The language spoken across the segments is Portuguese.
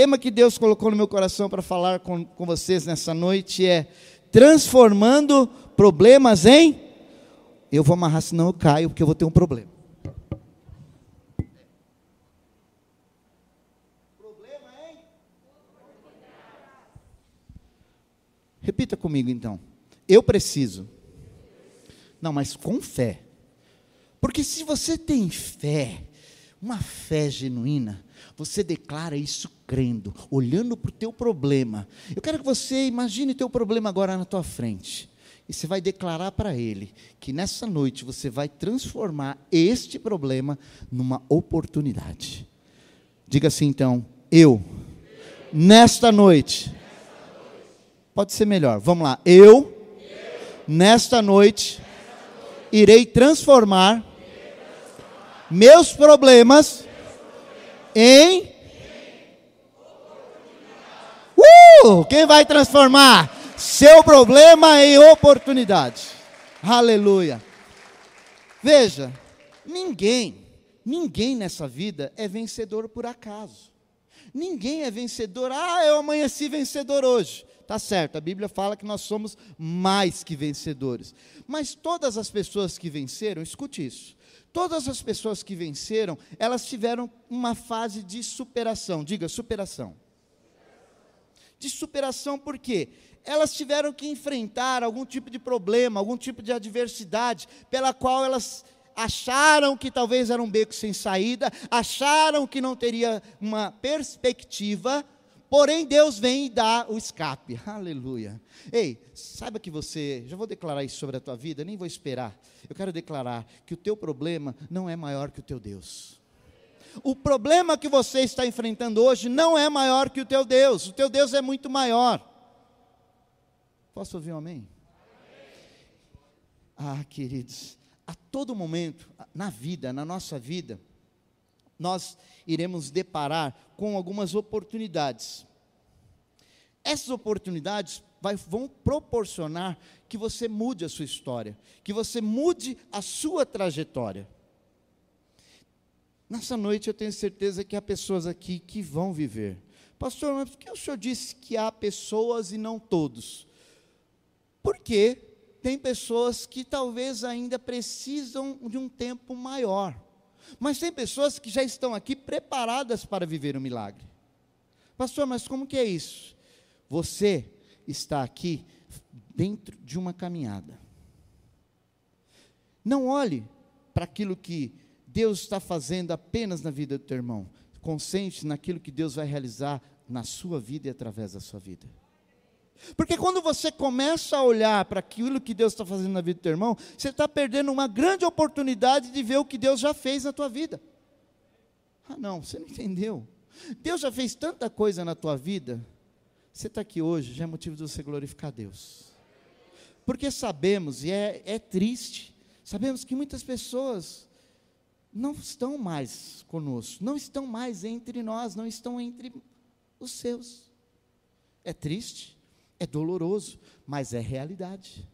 tema que Deus colocou no meu coração para falar com, com vocês nessa noite é transformando problemas em. Eu vou amarrar, senão eu caio, porque eu vou ter um problema. Problema em. Repita comigo então. Eu preciso. Não, mas com fé. Porque se você tem fé, uma fé genuína, você declara isso crendo, olhando para o teu problema. Eu quero que você imagine o teu problema agora na tua frente. E você vai declarar para ele que nessa noite você vai transformar este problema numa oportunidade. Diga assim então, eu, nesta noite, pode ser melhor, vamos lá, eu, nesta noite, irei transformar meus problemas em. Uh! Quem vai transformar seu problema em oportunidade? Aleluia. Veja, ninguém, ninguém nessa vida é vencedor por acaso. Ninguém é vencedor, ah, eu amanheci vencedor hoje. Tá certo, a Bíblia fala que nós somos mais que vencedores. Mas todas as pessoas que venceram, escute isso, Todas as pessoas que venceram, elas tiveram uma fase de superação. Diga, superação. De superação por quê? Elas tiveram que enfrentar algum tipo de problema, algum tipo de adversidade, pela qual elas acharam que talvez era um beco sem saída, acharam que não teria uma perspectiva, Porém, Deus vem e dá o escape. Aleluia. Ei, saiba que você, já vou declarar isso sobre a tua vida, nem vou esperar. Eu quero declarar que o teu problema não é maior que o teu Deus. O problema que você está enfrentando hoje não é maior que o teu Deus. O teu Deus é muito maior. Posso ouvir um amém? Ah, queridos, a todo momento, na vida, na nossa vida, nós iremos deparar com algumas oportunidades. Essas oportunidades vai, vão proporcionar que você mude a sua história, que você mude a sua trajetória. Nessa noite eu tenho certeza que há pessoas aqui que vão viver. Pastor, mas por que o senhor disse que há pessoas e não todos? Porque tem pessoas que talvez ainda precisam de um tempo maior. Mas tem pessoas que já estão aqui preparadas para viver um milagre. Pastor, mas como que é isso? Você está aqui dentro de uma caminhada. Não olhe para aquilo que Deus está fazendo apenas na vida do teu irmão. Consente naquilo que Deus vai realizar na sua vida e através da sua vida. Porque quando você começa a olhar para aquilo que Deus está fazendo na vida do teu irmão, você está perdendo uma grande oportunidade de ver o que Deus já fez na tua vida. Ah, não, você não entendeu. Deus já fez tanta coisa na tua vida. Você está aqui hoje, já é motivo de você glorificar a Deus. Porque sabemos, e é, é triste, sabemos que muitas pessoas não estão mais conosco, não estão mais entre nós, não estão entre os seus. É triste, é doloroso, mas é realidade.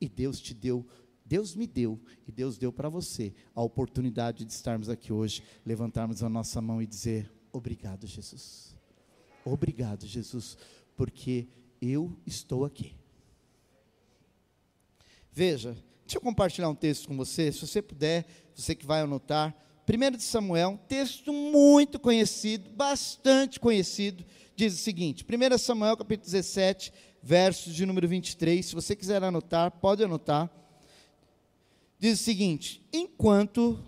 E Deus te deu, Deus me deu, e Deus deu para você a oportunidade de estarmos aqui hoje, levantarmos a nossa mão e dizer: Obrigado, Jesus. Obrigado, Jesus, porque eu estou aqui. Veja, deixa eu compartilhar um texto com você, se você puder, você que vai anotar. 1 de Samuel, um texto muito conhecido, bastante conhecido, diz o seguinte: 1 Samuel capítulo 17, versos de número 23. Se você quiser anotar, pode anotar. Diz o seguinte: Enquanto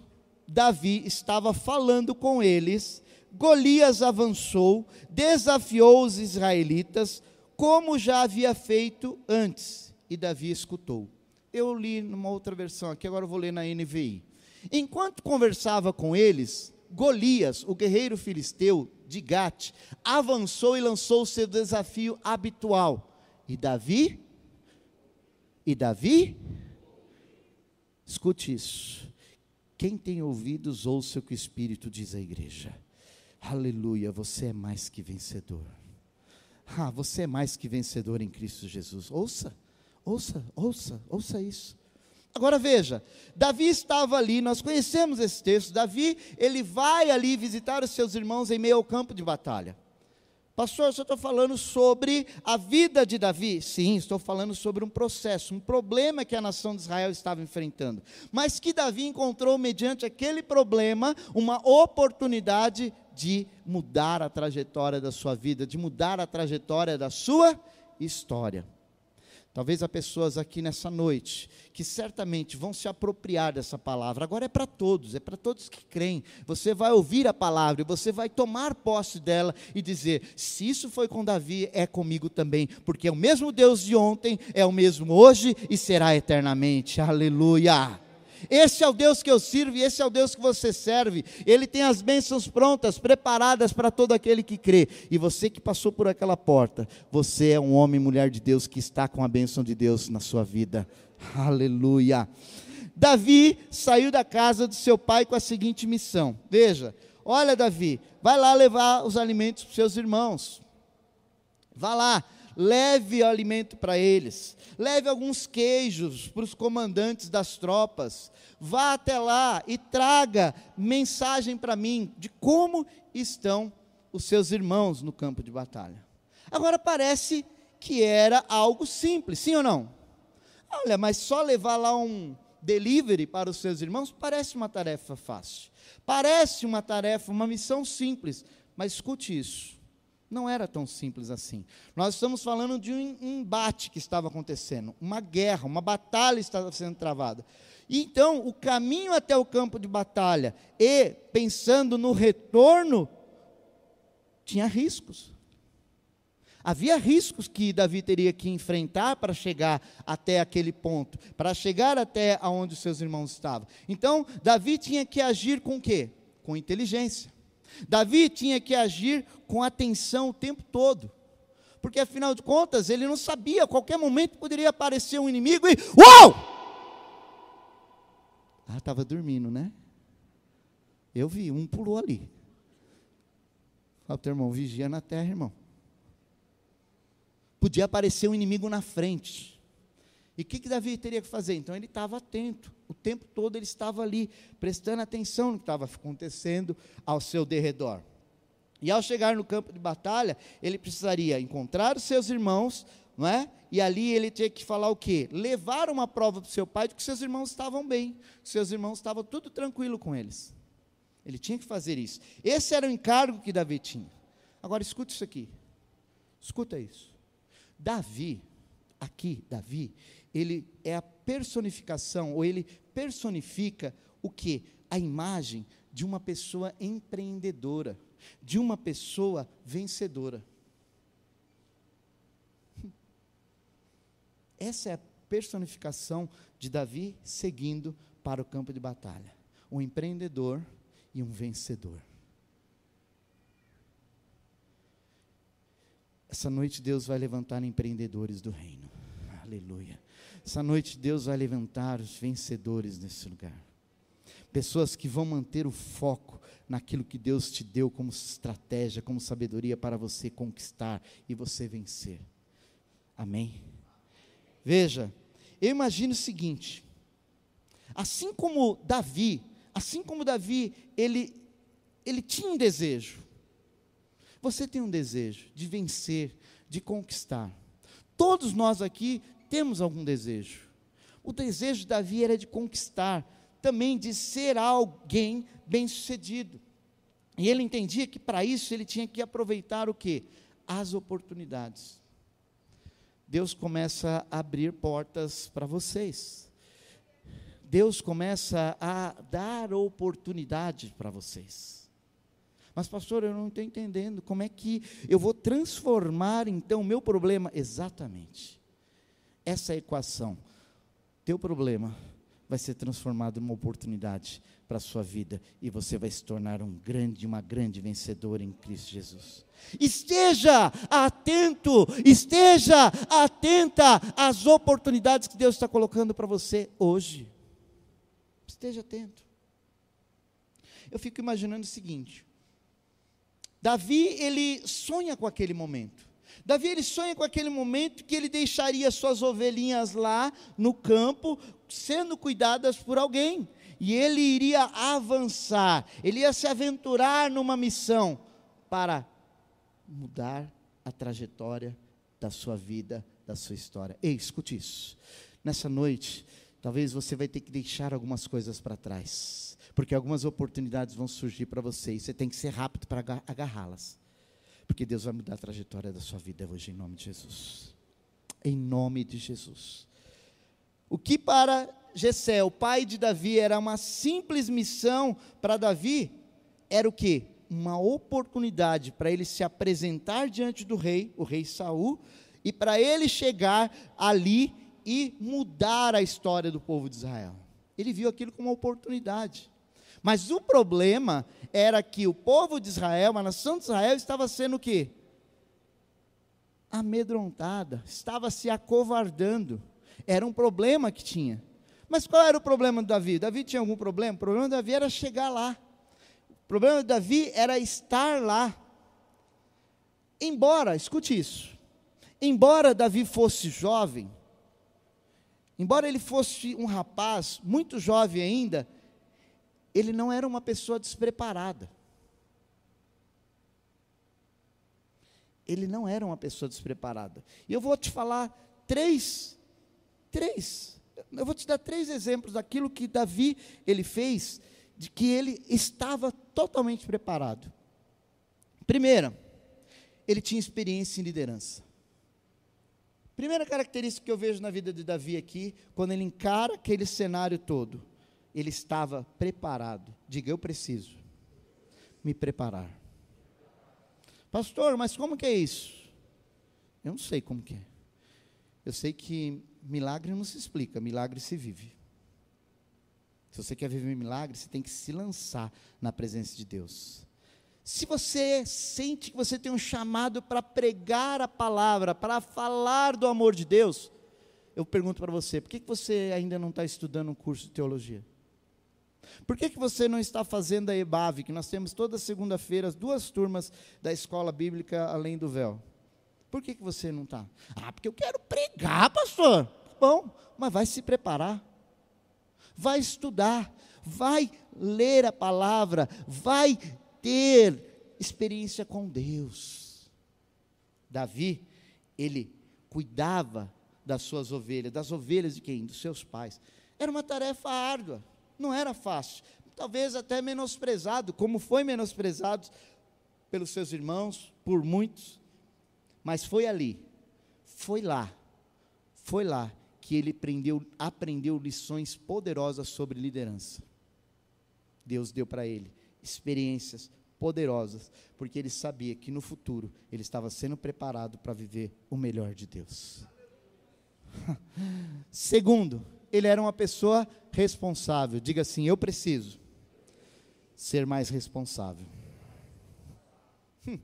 Davi estava falando com eles, Golias avançou, desafiou os israelitas, como já havia feito antes, e Davi escutou. Eu li numa outra versão aqui, agora eu vou ler na NVI. Enquanto conversava com eles, Golias, o guerreiro filisteu de Gate, avançou e lançou seu desafio habitual. E Davi? E Davi? Escute isso. Quem tem ouvidos, ouça o que o Espírito diz à igreja. Aleluia, você é mais que vencedor. Ah, você é mais que vencedor em Cristo Jesus. Ouça, ouça, ouça, ouça isso. Agora veja, Davi estava ali, nós conhecemos esse texto. Davi, ele vai ali visitar os seus irmãos em meio ao campo de batalha. Pastor, eu estou falando sobre a vida de Davi. Sim, estou falando sobre um processo, um problema que a nação de Israel estava enfrentando. Mas que Davi encontrou, mediante aquele problema, uma oportunidade de mudar a trajetória da sua vida, de mudar a trajetória da sua história. Talvez há pessoas aqui nessa noite que certamente vão se apropriar dessa palavra. Agora é para todos, é para todos que creem. Você vai ouvir a palavra e você vai tomar posse dela e dizer: se isso foi com Davi, é comigo também, porque é o mesmo Deus de ontem, é o mesmo hoje e será eternamente. Aleluia. Esse é o Deus que eu sirvo e esse é o Deus que você serve. Ele tem as bênçãos prontas, preparadas para todo aquele que crê. E você que passou por aquela porta, você é um homem e mulher de Deus que está com a bênção de Deus na sua vida. Aleluia. Davi saiu da casa do seu pai com a seguinte missão: Veja, olha, Davi, vai lá levar os alimentos para os seus irmãos. Vá lá, leve alimento para eles, leve alguns queijos para os comandantes das tropas, vá até lá e traga mensagem para mim de como estão os seus irmãos no campo de batalha. Agora parece que era algo simples, sim ou não? Olha, mas só levar lá um delivery para os seus irmãos parece uma tarefa fácil. Parece uma tarefa, uma missão simples, mas escute isso. Não era tão simples assim. Nós estamos falando de um embate que estava acontecendo, uma guerra, uma batalha estava sendo travada. Então, o caminho até o campo de batalha e pensando no retorno, tinha riscos. Havia riscos que Davi teria que enfrentar para chegar até aquele ponto, para chegar até aonde os seus irmãos estavam. Então, Davi tinha que agir com o quê? Com inteligência. Davi tinha que agir com atenção o tempo todo. Porque afinal de contas, ele não sabia, a qualquer momento poderia aparecer um inimigo e. Uau! Ah, estava dormindo, né? Eu vi, um pulou ali. Fala, teu irmão, vigia na terra, irmão. Podia aparecer um inimigo na frente. E o que, que Davi teria que fazer? Então ele estava atento, o tempo todo ele estava ali, prestando atenção no que estava acontecendo ao seu derredor. E ao chegar no campo de batalha, ele precisaria encontrar os seus irmãos, não é? E ali ele tinha que falar o quê? Levar uma prova para o seu pai de que seus irmãos estavam bem, seus irmãos estavam tudo tranquilo com eles. Ele tinha que fazer isso. Esse era o encargo que Davi tinha. Agora escute isso aqui. Escuta isso. Davi, aqui, Davi, ele é a personificação, ou ele personifica o que? A imagem de uma pessoa empreendedora, de uma pessoa vencedora. Essa é a personificação de Davi seguindo para o campo de batalha. Um empreendedor e um vencedor. Essa noite Deus vai levantar empreendedores do reino. Aleluia. Essa noite Deus vai levantar os vencedores nesse lugar. Pessoas que vão manter o foco naquilo que Deus te deu como estratégia, como sabedoria para você conquistar e você vencer. Amém? Veja, eu imagino o seguinte: assim como Davi, assim como Davi, ele, ele tinha um desejo, você tem um desejo de vencer, de conquistar. Todos nós aqui temos algum desejo. O desejo de Davi era de conquistar, também de ser alguém bem-sucedido. E ele entendia que para isso ele tinha que aproveitar o que? As oportunidades. Deus começa a abrir portas para vocês. Deus começa a dar oportunidades para vocês. Mas, pastor, eu não estou entendendo como é que eu vou transformar então o meu problema. Exatamente essa equação, teu problema vai ser transformado em uma oportunidade para a sua vida e você vai se tornar um grande, uma grande vencedora em Cristo Jesus. Esteja atento, esteja atenta às oportunidades que Deus está colocando para você hoje. Esteja atento. Eu fico imaginando o seguinte: Davi, ele sonha com aquele momento. Davi ele sonha com aquele momento que ele deixaria suas ovelhinhas lá no campo, sendo cuidadas por alguém, e ele iria avançar, ele ia se aventurar numa missão para mudar a trajetória da sua vida, da sua história. Ei, escute isso. Nessa noite, talvez você vai ter que deixar algumas coisas para trás, porque algumas oportunidades vão surgir para você e você tem que ser rápido para agarrá-las. Porque Deus vai mudar a trajetória da sua vida hoje em nome de Jesus. Em nome de Jesus. O que para Jessé, o pai de Davi, era uma simples missão para Davi, era o que? Uma oportunidade para ele se apresentar diante do rei, o rei Saul, e para ele chegar ali e mudar a história do povo de Israel. Ele viu aquilo como uma oportunidade. Mas o problema era que o povo de Israel, a nação de Israel, estava sendo o quê? Amedrontada, estava se acovardando. Era um problema que tinha. Mas qual era o problema de Davi? Davi tinha algum problema? O problema de Davi era chegar lá. O problema de Davi era estar lá. Embora, escute isso, embora Davi fosse jovem, embora ele fosse um rapaz, muito jovem ainda, ele não era uma pessoa despreparada. Ele não era uma pessoa despreparada. E eu vou te falar três, três, eu vou te dar três exemplos daquilo que Davi ele fez, de que ele estava totalmente preparado. Primeira, ele tinha experiência em liderança. Primeira característica que eu vejo na vida de Davi aqui, quando ele encara aquele cenário todo, ele estava preparado. Diga, eu preciso me preparar. Pastor, mas como que é isso? Eu não sei como que é. Eu sei que milagre não se explica, milagre se vive. Se você quer viver milagre, você tem que se lançar na presença de Deus. Se você sente que você tem um chamado para pregar a palavra, para falar do amor de Deus, eu pergunto para você, por que você ainda não está estudando um curso de teologia? Por que, que você não está fazendo a EBAV, que nós temos toda segunda-feira as duas turmas da escola bíblica além do véu? Por que, que você não está? Ah, porque eu quero pregar, pastor. Bom, mas vai se preparar, vai estudar, vai ler a palavra, vai ter experiência com Deus. Davi, ele cuidava das suas ovelhas, das ovelhas de quem? Dos seus pais. Era uma tarefa árdua não era fácil, talvez até menosprezado, como foi menosprezado pelos seus irmãos, por muitos, mas foi ali, foi lá, foi lá que ele aprendeu, aprendeu lições poderosas sobre liderança. Deus deu para ele experiências poderosas, porque ele sabia que no futuro ele estava sendo preparado para viver o melhor de Deus. Segundo, ele era uma pessoa responsável. Diga assim: eu preciso ser mais responsável. Hum.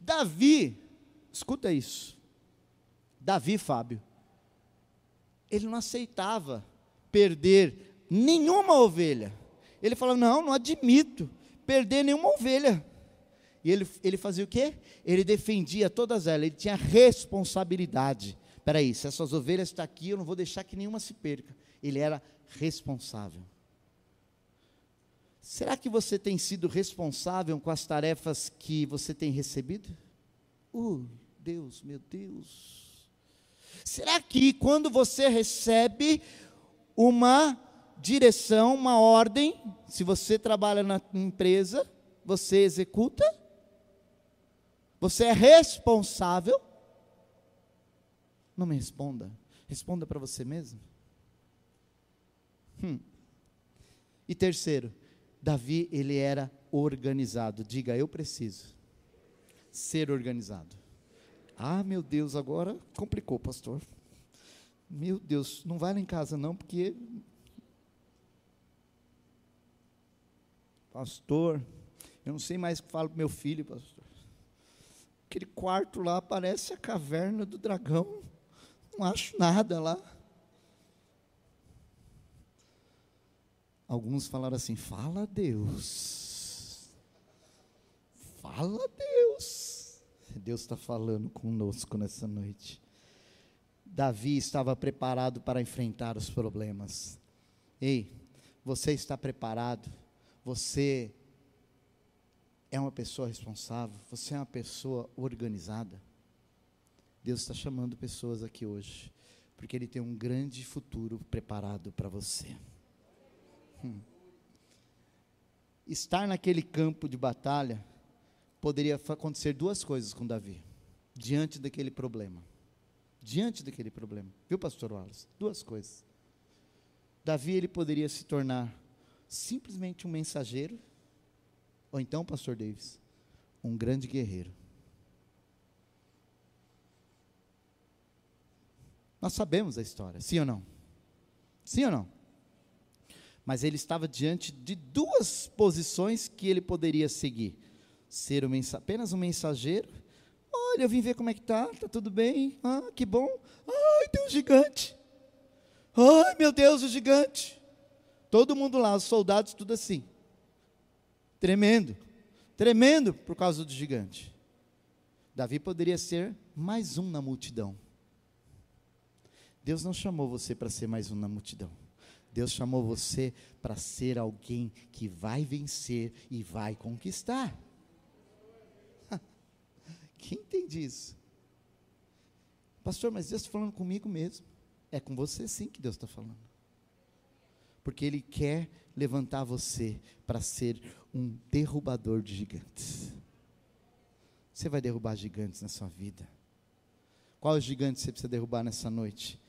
Davi, escuta isso. Davi, Fábio, ele não aceitava perder nenhuma ovelha. Ele falou: não, não admito perder nenhuma ovelha. E ele, ele fazia o quê? Ele defendia todas elas, ele tinha responsabilidade. Espera aí, se essas ovelhas estão aqui, eu não vou deixar que nenhuma se perca. Ele era responsável. Será que você tem sido responsável com as tarefas que você tem recebido? Uh, Deus, meu Deus. Será que quando você recebe uma direção, uma ordem, se você trabalha na empresa, você executa? Você é responsável? Não me responda. Responda para você mesmo. Hum. E terceiro, Davi, ele era organizado. Diga, eu preciso ser organizado. Ah, meu Deus, agora complicou, pastor. Meu Deus, não vai lá em casa não, porque. Pastor, eu não sei mais o que falo para meu filho, pastor. Aquele quarto lá parece a caverna do dragão. Não acho nada lá. Alguns falaram assim: fala Deus. Fala Deus. Deus está falando conosco nessa noite. Davi estava preparado para enfrentar os problemas. Ei, você está preparado? Você é uma pessoa responsável, você é uma pessoa organizada. Deus está chamando pessoas aqui hoje, porque Ele tem um grande futuro preparado para você. Hum. Estar naquele campo de batalha poderia acontecer duas coisas com Davi, diante daquele problema. Diante daquele problema. Viu, pastor Wallace? Duas coisas. Davi ele poderia se tornar simplesmente um mensageiro, ou então, pastor Davis, um grande guerreiro. Nós sabemos a história, sim ou não? Sim ou não? Mas ele estava diante de duas posições que ele poderia seguir: ser um apenas um mensageiro. Olha, eu vim ver como é que tá, tá tudo bem? Ah, que bom. Ai, tem um gigante. Ai, meu Deus, o gigante. Todo mundo lá, os soldados, tudo assim. Tremendo. Tremendo por causa do gigante. Davi poderia ser mais um na multidão. Deus não chamou você para ser mais um na multidão. Deus chamou você para ser alguém que vai vencer e vai conquistar. Quem entende isso? Pastor, mas Deus está falando comigo mesmo. É com você sim que Deus está falando. Porque Ele quer levantar você para ser um derrubador de gigantes. Você vai derrubar gigantes na sua vida. Qual gigante você precisa derrubar nessa noite?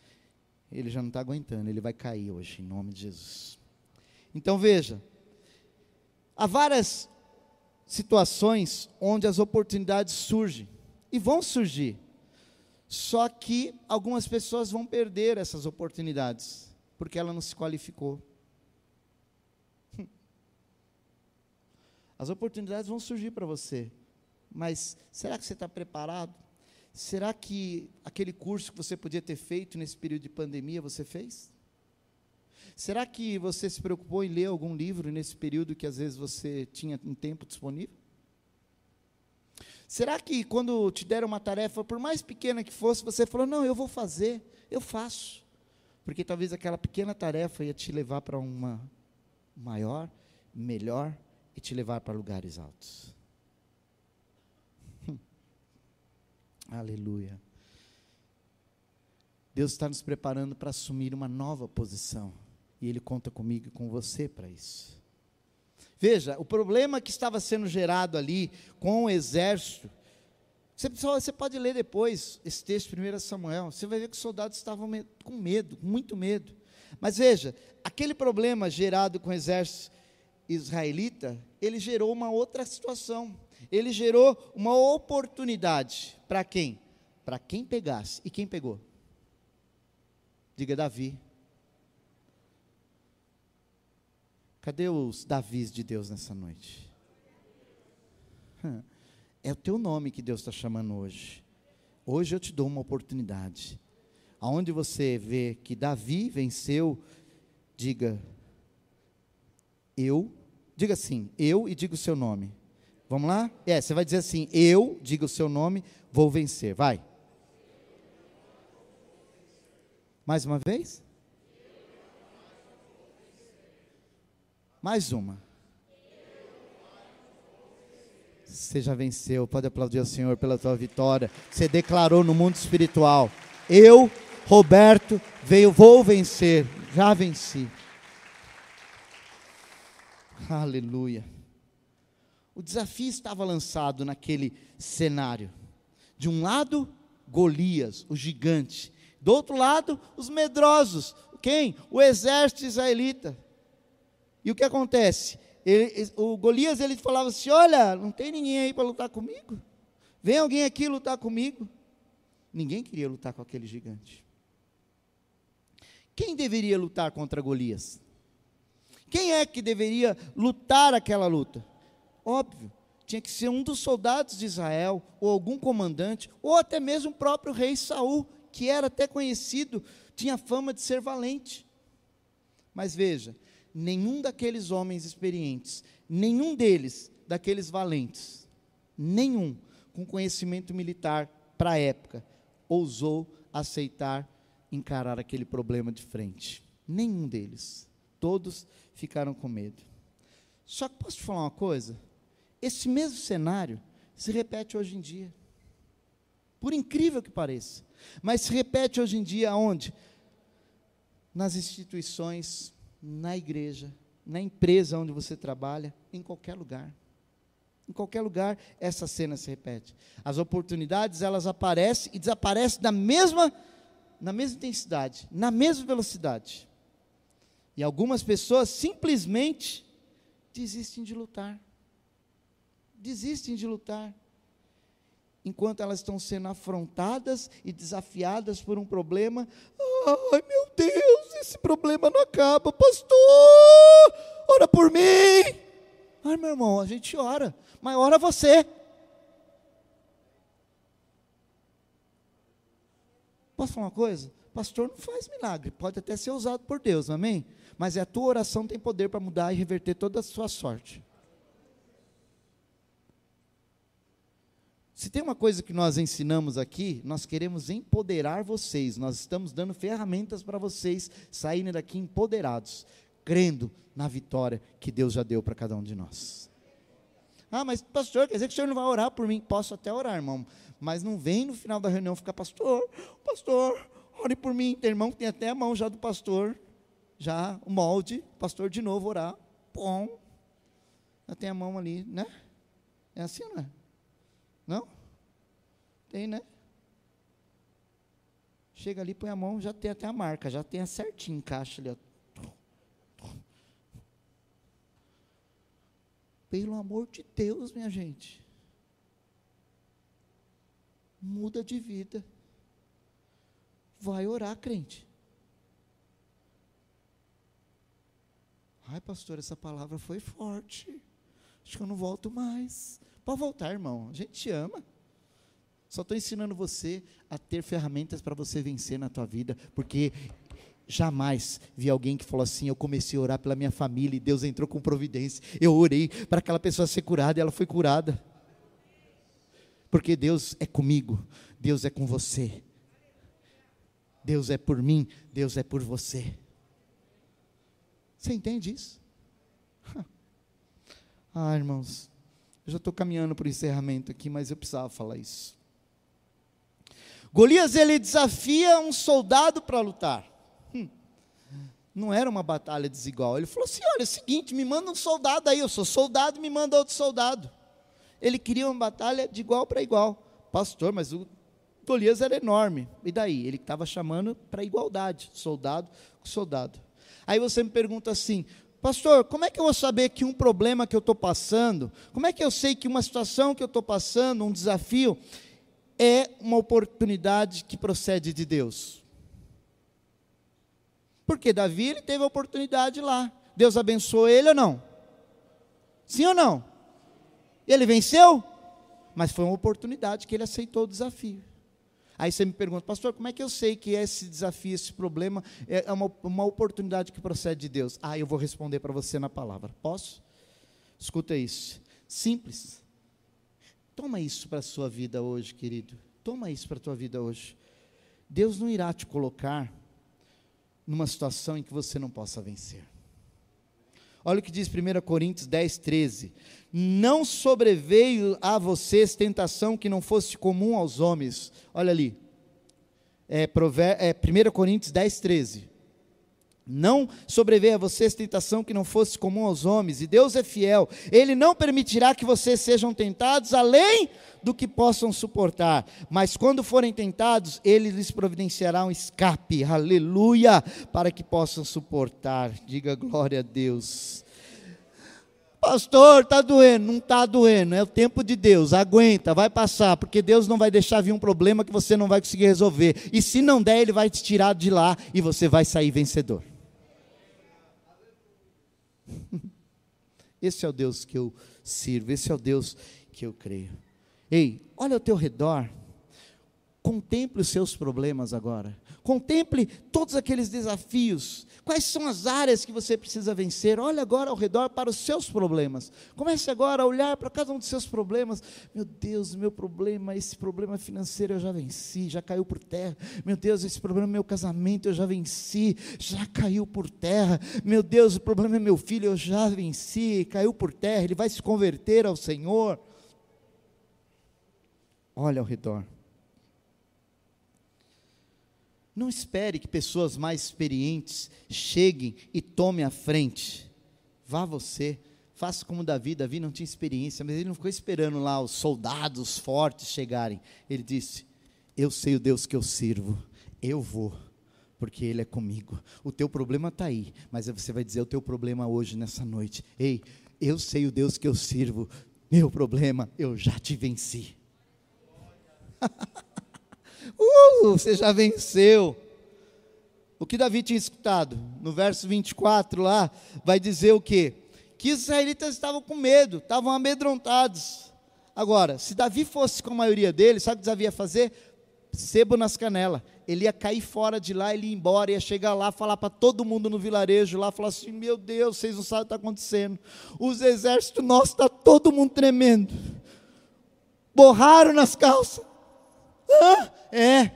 Ele já não está aguentando, ele vai cair hoje, em nome de Jesus. Então veja, há várias situações onde as oportunidades surgem, e vão surgir. Só que algumas pessoas vão perder essas oportunidades, porque ela não se qualificou. As oportunidades vão surgir para você, mas será que você está preparado? Será que aquele curso que você podia ter feito nesse período de pandemia você fez? Será que você se preocupou em ler algum livro nesse período que às vezes você tinha um tempo disponível? Será que quando te deram uma tarefa, por mais pequena que fosse, você falou: Não, eu vou fazer, eu faço? Porque talvez aquela pequena tarefa ia te levar para uma maior, melhor e te levar para lugares altos. Hum. Aleluia. Deus está nos preparando para assumir uma nova posição. E Ele conta comigo e com você para isso. Veja, o problema que estava sendo gerado ali com o exército, você, você pode ler depois esse texto, 1 Samuel, você vai ver que os soldados estavam com medo, com muito medo. Mas veja, aquele problema gerado com o exército israelita, ele gerou uma outra situação. Ele gerou uma oportunidade para quem? Para quem pegasse. E quem pegou? Diga Davi. Cadê os Davis de Deus nessa noite? É o teu nome que Deus está chamando hoje. Hoje eu te dou uma oportunidade. Aonde você vê que Davi venceu, diga, eu, diga assim, eu e diga o seu nome. Vamos lá? É, você vai dizer assim, eu, diga o seu nome, vou vencer. Vai. Mais uma vez? Mais uma. Você já venceu, pode aplaudir ao Senhor pela tua vitória. Você declarou no mundo espiritual: Eu, Roberto, veio, vou vencer. Já venci. Aleluia. O desafio estava lançado naquele cenário. De um lado, Golias, o gigante. Do outro lado, os medrosos. Quem? O exército israelita. E o que acontece? Ele, o Golias ele falava assim: Olha, não tem ninguém aí para lutar comigo. Vem alguém aqui lutar comigo. Ninguém queria lutar com aquele gigante. Quem deveria lutar contra Golias? Quem é que deveria lutar aquela luta? Óbvio, tinha que ser um dos soldados de Israel, ou algum comandante, ou até mesmo o próprio rei Saul, que era até conhecido, tinha fama de ser valente. Mas veja, nenhum daqueles homens experientes, nenhum deles, daqueles valentes, nenhum com conhecimento militar para a época, ousou aceitar encarar aquele problema de frente. Nenhum deles. Todos ficaram com medo. Só que posso te falar uma coisa? Esse mesmo cenário se repete hoje em dia. Por incrível que pareça. Mas se repete hoje em dia onde? Nas instituições, na igreja, na empresa onde você trabalha, em qualquer lugar. Em qualquer lugar essa cena se repete. As oportunidades elas aparecem e desaparecem na mesma na mesma intensidade, na mesma velocidade. E algumas pessoas simplesmente desistem de lutar. Desistem de lutar. Enquanto elas estão sendo afrontadas e desafiadas por um problema, ai meu Deus, esse problema não acaba, pastor, ora por mim. Ai meu irmão, a gente ora, mas ora você. Posso falar uma coisa? Pastor não faz milagre, pode até ser usado por Deus, amém? Mas é a tua oração tem poder para mudar e reverter toda a sua sorte. Se tem uma coisa que nós ensinamos aqui, nós queremos empoderar vocês, nós estamos dando ferramentas para vocês saírem daqui empoderados, crendo na vitória que Deus já deu para cada um de nós. Ah, mas pastor, quer dizer que o senhor não vai orar por mim? Posso até orar, irmão, mas não vem no final da reunião ficar, pastor, pastor, ore por mim. Tem irmão que tem até a mão já do pastor, já o molde, pastor de novo orar. Bom, já tem a mão ali, né? É assim, não é? Não? Tem, né? Chega ali, põe a mão, já tem até a marca, já tem a certinho, encaixa ali. Ó. Pelo amor de Deus, minha gente muda de vida. Vai orar, crente. Ai, pastor, essa palavra foi forte. Acho que eu não volto mais. Pode voltar, irmão. A gente te ama. Só estou ensinando você a ter ferramentas para você vencer na tua vida, porque jamais vi alguém que falou assim: Eu comecei a orar pela minha família e Deus entrou com providência. Eu orei para aquela pessoa ser curada e ela foi curada. Porque Deus é comigo, Deus é com você. Deus é por mim, Deus é por você. Você entende isso? Ah, irmãos, eu já estou caminhando para o encerramento aqui, mas eu precisava falar isso. Golias ele desafia um soldado para lutar. Hum. Não era uma batalha desigual. Ele falou assim: olha, é o seguinte, me manda um soldado aí, eu sou soldado, me manda outro soldado ele queria uma batalha de igual para igual. Pastor, mas o Golias era enorme. E daí? Ele estava chamando para igualdade, soldado com soldado. Aí você me pergunta assim, pastor, como é que eu vou saber que um problema que eu estou passando, como é que eu sei que uma situação que eu estou passando, um desafio, é uma oportunidade que procede de Deus? Porque Davi ele teve a oportunidade lá. Deus abençoou ele ou não? Sim ou não? Ele venceu, mas foi uma oportunidade que ele aceitou o desafio. Aí você me pergunta, pastor, como é que eu sei que esse desafio, esse problema é uma, uma oportunidade que procede de Deus? Ah, eu vou responder para você na palavra. Posso? Escuta isso. Simples. Toma isso para a sua vida hoje, querido. Toma isso para a tua vida hoje. Deus não irá te colocar numa situação em que você não possa vencer. Olha o que diz 1 Coríntios 10, 13. Não sobreveio a vocês tentação que não fosse comum aos homens. Olha ali. É, é 1 Coríntios 10, 13. Não sobreveio a vocês tentação que não fosse comum aos homens, e Deus é fiel, Ele não permitirá que vocês sejam tentados além do que possam suportar, mas quando forem tentados, Ele lhes providenciará um escape, aleluia, para que possam suportar. Diga glória a Deus. Pastor, está doendo, não está doendo, é o tempo de Deus, aguenta, vai passar, porque Deus não vai deixar vir um problema que você não vai conseguir resolver, e se não der, Ele vai te tirar de lá e você vai sair vencedor. Esse é o Deus que eu sirvo, esse é o Deus que eu creio. Ei, olha ao teu redor. Contemple os seus problemas agora. Contemple todos aqueles desafios. Quais são as áreas que você precisa vencer? Olhe agora ao redor para os seus problemas. Comece agora a olhar para cada um dos seus problemas. Meu Deus, meu problema, esse problema financeiro eu já venci, já caiu por terra. Meu Deus, esse problema é meu casamento eu já venci, já caiu por terra. Meu Deus, o problema é meu filho, eu já venci, caiu por terra. Ele vai se converter ao Senhor. Olha ao redor. Não espere que pessoas mais experientes cheguem e tomem a frente. Vá você, faça como Davi. Davi não tinha experiência, mas ele não ficou esperando lá os soldados fortes chegarem. Ele disse: Eu sei o Deus que eu sirvo, eu vou, porque Ele é comigo. O teu problema está aí, mas você vai dizer o teu problema hoje, nessa noite. Ei, eu sei o Deus que eu sirvo, meu problema, eu já te venci. Uh, você já venceu. O que Davi tinha escutado? No verso 24 lá, vai dizer o quê? Que os israelitas estavam com medo, estavam amedrontados. Agora, se Davi fosse com a maioria deles, sabe o que Davi ia fazer? Sebo nas canelas. Ele ia cair fora de lá, ele ia embora, ia chegar lá, falar para todo mundo no vilarejo lá, falar assim: Meu Deus, vocês não sabem o que está acontecendo. Os exércitos nossos, está todo mundo tremendo. Borraram nas calças. Hã? É.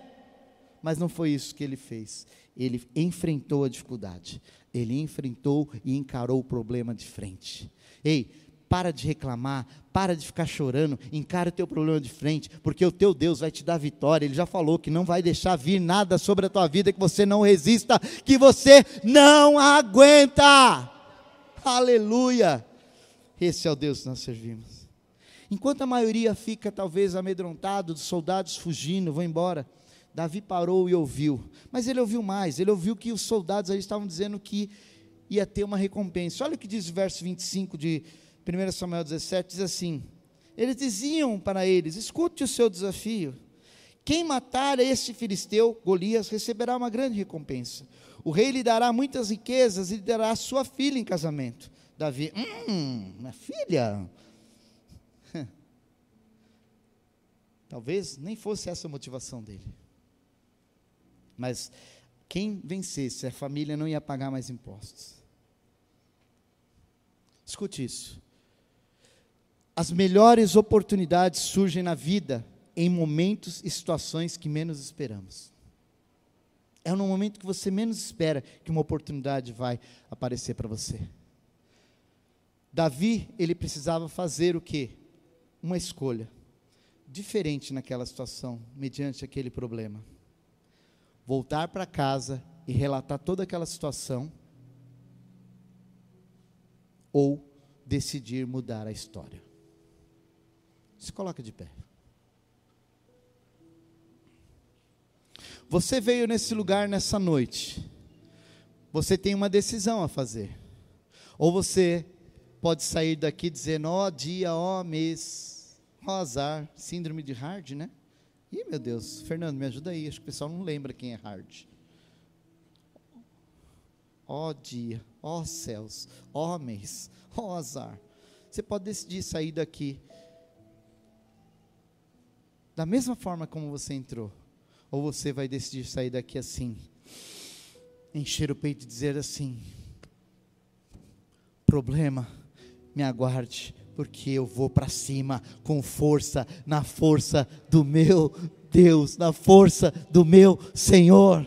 Mas não foi isso que ele fez. Ele enfrentou a dificuldade. Ele enfrentou e encarou o problema de frente. Ei, para de reclamar, para de ficar chorando, encara o teu problema de frente, porque o teu Deus vai te dar vitória. Ele já falou que não vai deixar vir nada sobre a tua vida que você não resista, que você não aguenta. Aleluia! Esse é o Deus que nós servimos. Enquanto a maioria fica talvez amedrontado, os soldados fugindo, vão embora, Davi parou e ouviu. Mas ele ouviu mais, ele ouviu que os soldados aí estavam dizendo que ia ter uma recompensa. Olha o que diz o verso 25 de 1 Samuel 17, diz assim: Eles diziam para eles: escute o seu desafio. Quem matar este filisteu, Golias, receberá uma grande recompensa. O rei lhe dará muitas riquezas e lhe dará sua filha em casamento. Davi, hum, minha filha, Talvez nem fosse essa a motivação dele. Mas quem vencesse, a família não ia pagar mais impostos. Escute isso. As melhores oportunidades surgem na vida em momentos e situações que menos esperamos. É no momento que você menos espera que uma oportunidade vai aparecer para você. Davi, ele precisava fazer o quê? Uma escolha diferente naquela situação, mediante aquele problema. Voltar para casa e relatar toda aquela situação, ou decidir mudar a história. Se coloca de pé. Você veio nesse lugar nessa noite. Você tem uma decisão a fazer. Ou você pode sair daqui dizendo: ó oh, dia, ó oh, mês, azar, síndrome de Hard, né? Ih, meu Deus, Fernando, me ajuda aí, acho que o pessoal não lembra quem é Hard. Ó oh, dia, ó oh, céus, ó oh, mês, ó azar. Você pode decidir sair daqui da mesma forma como você entrou, ou você vai decidir sair daqui assim, encher o peito e dizer assim: problema, me aguarde, porque eu vou para cima com força, na força do meu Deus, na força do meu Senhor.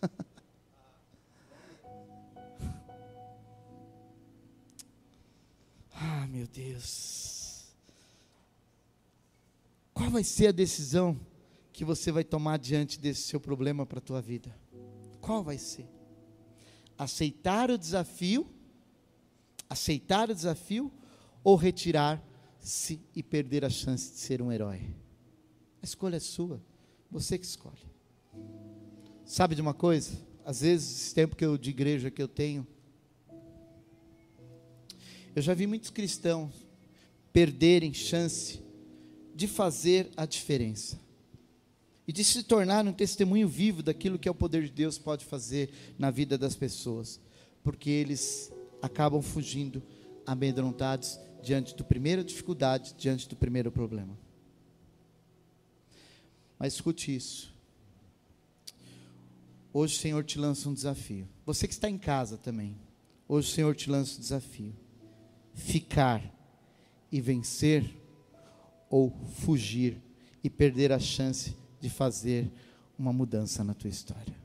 ah, meu Deus. Qual vai ser a decisão que você vai tomar diante desse seu problema para a tua vida? Qual vai ser? Aceitar o desafio aceitar o desafio ou retirar-se e perder a chance de ser um herói? A escolha é sua, você que escolhe. Sabe de uma coisa? Às vezes, esse tempo que eu, de igreja que eu tenho, eu já vi muitos cristãos perderem chance de fazer a diferença e de se tornar um testemunho vivo daquilo que é o poder de Deus pode fazer na vida das pessoas, porque eles acabam fugindo amedrontados diante da primeira dificuldade, diante do primeiro problema. Mas escute isso. Hoje o Senhor te lança um desafio. Você que está em casa também. Hoje o Senhor te lança um desafio. Ficar e vencer ou fugir e perder a chance de fazer uma mudança na tua história.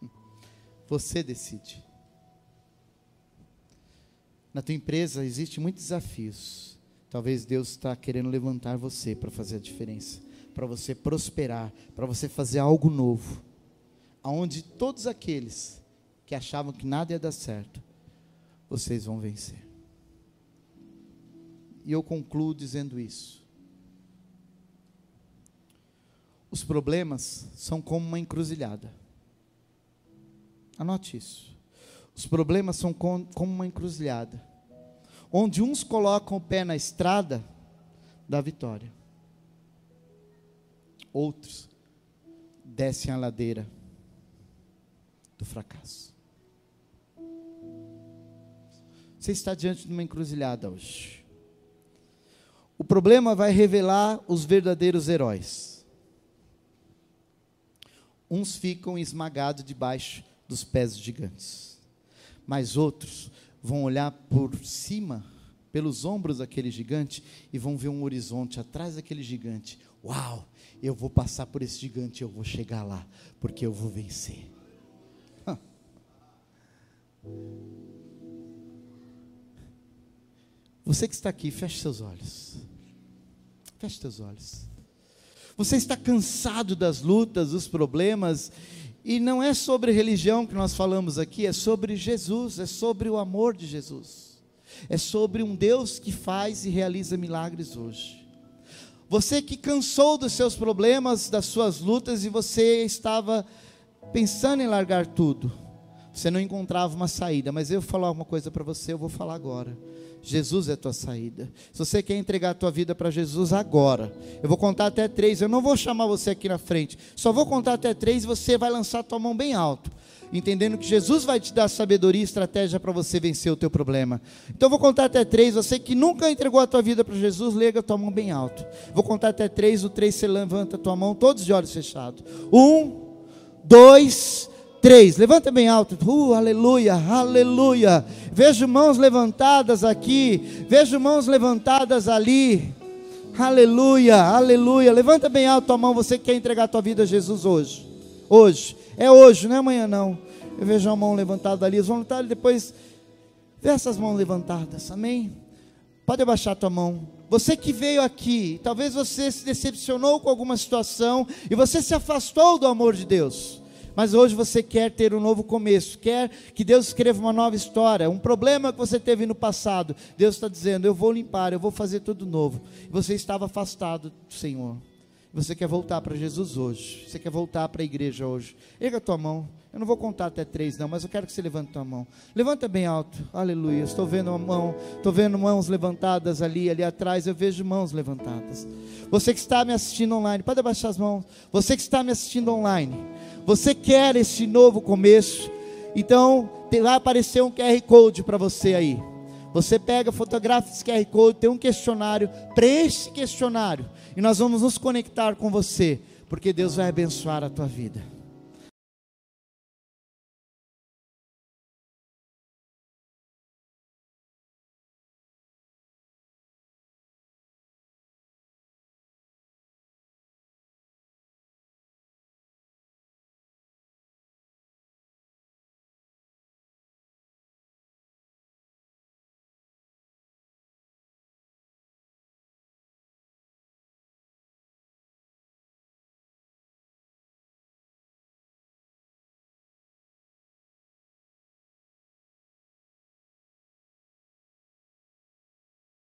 Você decide. Na tua empresa existem muitos desafios. Talvez Deus está querendo levantar você para fazer a diferença, para você prosperar, para você fazer algo novo. Aonde todos aqueles que achavam que nada ia dar certo, vocês vão vencer. E eu concluo dizendo isso. Os problemas são como uma encruzilhada. Anote isso. Os problemas são como uma encruzilhada. Onde uns colocam o pé na estrada da vitória, outros descem a ladeira do fracasso. Você está diante de uma encruzilhada hoje. O problema vai revelar os verdadeiros heróis. Uns ficam esmagados debaixo dos pés gigantes, mas outros vão olhar por cima, pelos ombros daquele gigante, e vão ver um horizonte atrás daquele gigante. Uau! Eu vou passar por esse gigante, eu vou chegar lá, porque eu vou vencer. Você que está aqui, feche seus olhos. Feche seus olhos. Você está cansado das lutas, dos problemas, e não é sobre religião que nós falamos aqui, é sobre Jesus, é sobre o amor de Jesus. É sobre um Deus que faz e realiza milagres hoje. Você que cansou dos seus problemas, das suas lutas e você estava pensando em largar tudo. Você não encontrava uma saída, mas eu vou falar uma coisa para você, eu vou falar agora. Jesus é a tua saída. Se você quer entregar a tua vida para Jesus agora, eu vou contar até três. Eu não vou chamar você aqui na frente, só vou contar até três e você vai lançar a tua mão bem alto, entendendo que Jesus vai te dar sabedoria e estratégia para você vencer o teu problema. Então eu vou contar até três. Você que nunca entregou a tua vida para Jesus, lega a tua mão bem alto. Vou contar até três. O três você levanta a tua mão, todos de olhos fechados. Um, dois, três. Levanta bem alto. Uh, aleluia, aleluia. Vejo mãos levantadas aqui. Vejo mãos levantadas ali. Aleluia, aleluia. Levanta bem alto a mão. Você que quer entregar a tua vida a Jesus hoje. Hoje. É hoje, não é amanhã não. Eu vejo a mão levantada ali. Os voluntários depois. Vê essas mãos levantadas. Amém? Pode abaixar a tua mão. Você que veio aqui, talvez você se decepcionou com alguma situação e você se afastou do amor de Deus mas hoje você quer ter um novo começo, quer que Deus escreva uma nova história, um problema que você teve no passado, Deus está dizendo: Eu vou limpar, eu vou fazer tudo novo. Você estava afastado do Senhor, você quer voltar para Jesus hoje, você quer voltar para a igreja hoje. Erga a tua mão. Eu não vou contar até três, não, mas eu quero que você levante a mão. Levanta bem alto. Aleluia. Estou vendo uma mão, estou vendo mãos levantadas ali, ali atrás. Eu vejo mãos levantadas. Você que está me assistindo online, pode abaixar as mãos. Você que está me assistindo online, você quer esse novo começo? Então, vai aparecer um QR Code para você aí. Você pega, fotografa esse QR Code, tem um questionário, preenche esse questionário e nós vamos nos conectar com você, porque Deus vai abençoar a tua vida.